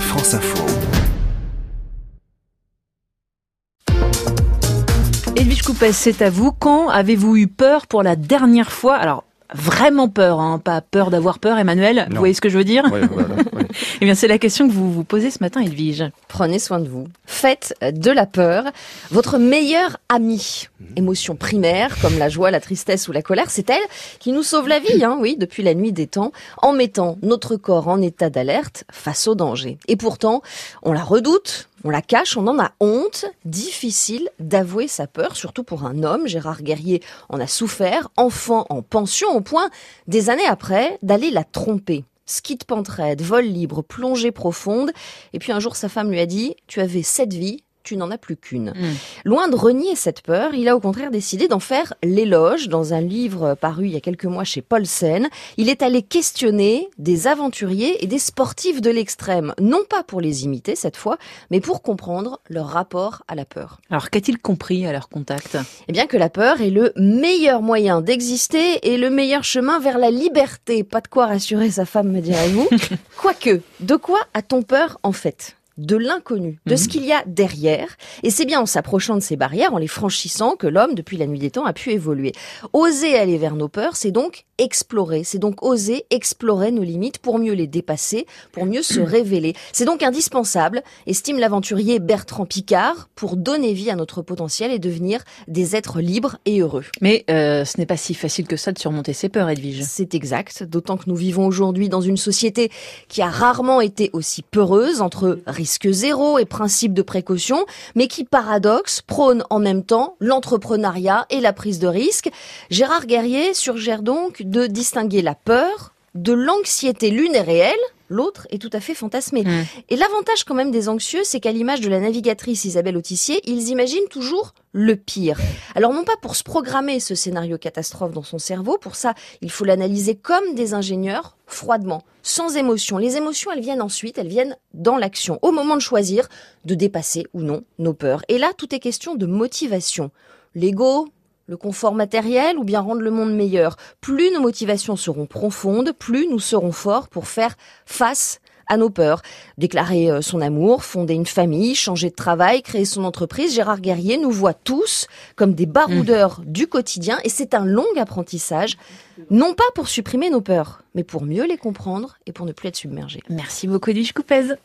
France Info. Edwige Coupès, c'est à vous. Quand avez-vous eu peur pour la dernière fois? Alors, vraiment peur, hein, pas peur d'avoir peur, Emmanuel. Vous voyez ce que je veux dire Oui, voilà, oui. Eh bien, c'est la question que vous vous posez ce matin, Edwige. Prenez soin de vous. Faites de la peur votre meilleur ami. Émotion primaire, comme la joie, la tristesse ou la colère, c'est elle qui nous sauve la vie, hein, oui, depuis la nuit des temps, en mettant notre corps en état d'alerte face au danger. Et pourtant, on la redoute, on la cache, on en a honte. Difficile d'avouer sa peur, surtout pour un homme. Gérard Guerrier en a souffert, enfant en pension, au point, des années après, d'aller la tromper. Ski de pentraide, vol libre, plongée profonde. Et puis un jour, sa femme lui a dit, tu avais sept vies, tu n'en as plus qu'une. Loin de renier cette peur, il a au contraire décidé d'en faire l'éloge dans un livre paru il y a quelques mois chez Paulsen. Il est allé questionner des aventuriers et des sportifs de l'extrême, non pas pour les imiter cette fois, mais pour comprendre leur rapport à la peur. Alors, qu'a-t-il compris à leur contact? Eh bien que la peur est le meilleur moyen d'exister et le meilleur chemin vers la liberté. Pas de quoi rassurer sa femme, me direz-vous. Quoique, de quoi a-t-on peur en fait? De l'inconnu, de ce qu'il y a derrière. Et c'est bien en s'approchant de ces barrières, en les franchissant, que l'homme, depuis la nuit des temps, a pu évoluer. Oser aller vers nos peurs, c'est donc explorer, c'est donc oser explorer nos limites pour mieux les dépasser, pour mieux se révéler. C'est donc indispensable, estime l'aventurier Bertrand Picard, pour donner vie à notre potentiel et devenir des êtres libres et heureux. Mais euh, ce n'est pas si facile que ça de surmonter ses peurs, Edwige. C'est exact, d'autant que nous vivons aujourd'hui dans une société qui a rarement été aussi peureuse entre risque zéro et principe de précaution, mais qui, paradoxe, prône en même temps l'entrepreneuriat et la prise de risque. Gérard Guerrier suggère donc de distinguer la peur de l'anxiété. L'une est réelle, L'autre est tout à fait fantasmé. Mm. Et l'avantage quand même des anxieux, c'est qu'à l'image de la navigatrice Isabelle Autissier, ils imaginent toujours le pire. Alors non pas pour se programmer ce scénario catastrophe dans son cerveau, pour ça il faut l'analyser comme des ingénieurs, froidement, sans émotion. Les émotions, elles viennent ensuite, elles viennent dans l'action, au moment de choisir de dépasser ou non nos peurs. Et là, tout est question de motivation. L'ego, le confort matériel ou bien rendre le monde meilleur. Plus nos motivations seront profondes, plus nous serons forts pour faire face à nos peurs. Déclarer euh, son amour, fonder une famille, changer de travail, créer son entreprise, Gérard Guerrier nous voit tous comme des baroudeurs du quotidien et c'est un long apprentissage, non pas pour supprimer nos peurs, mais pour mieux les comprendre et pour ne plus être submergés. Merci beaucoup, Edwige Coupez.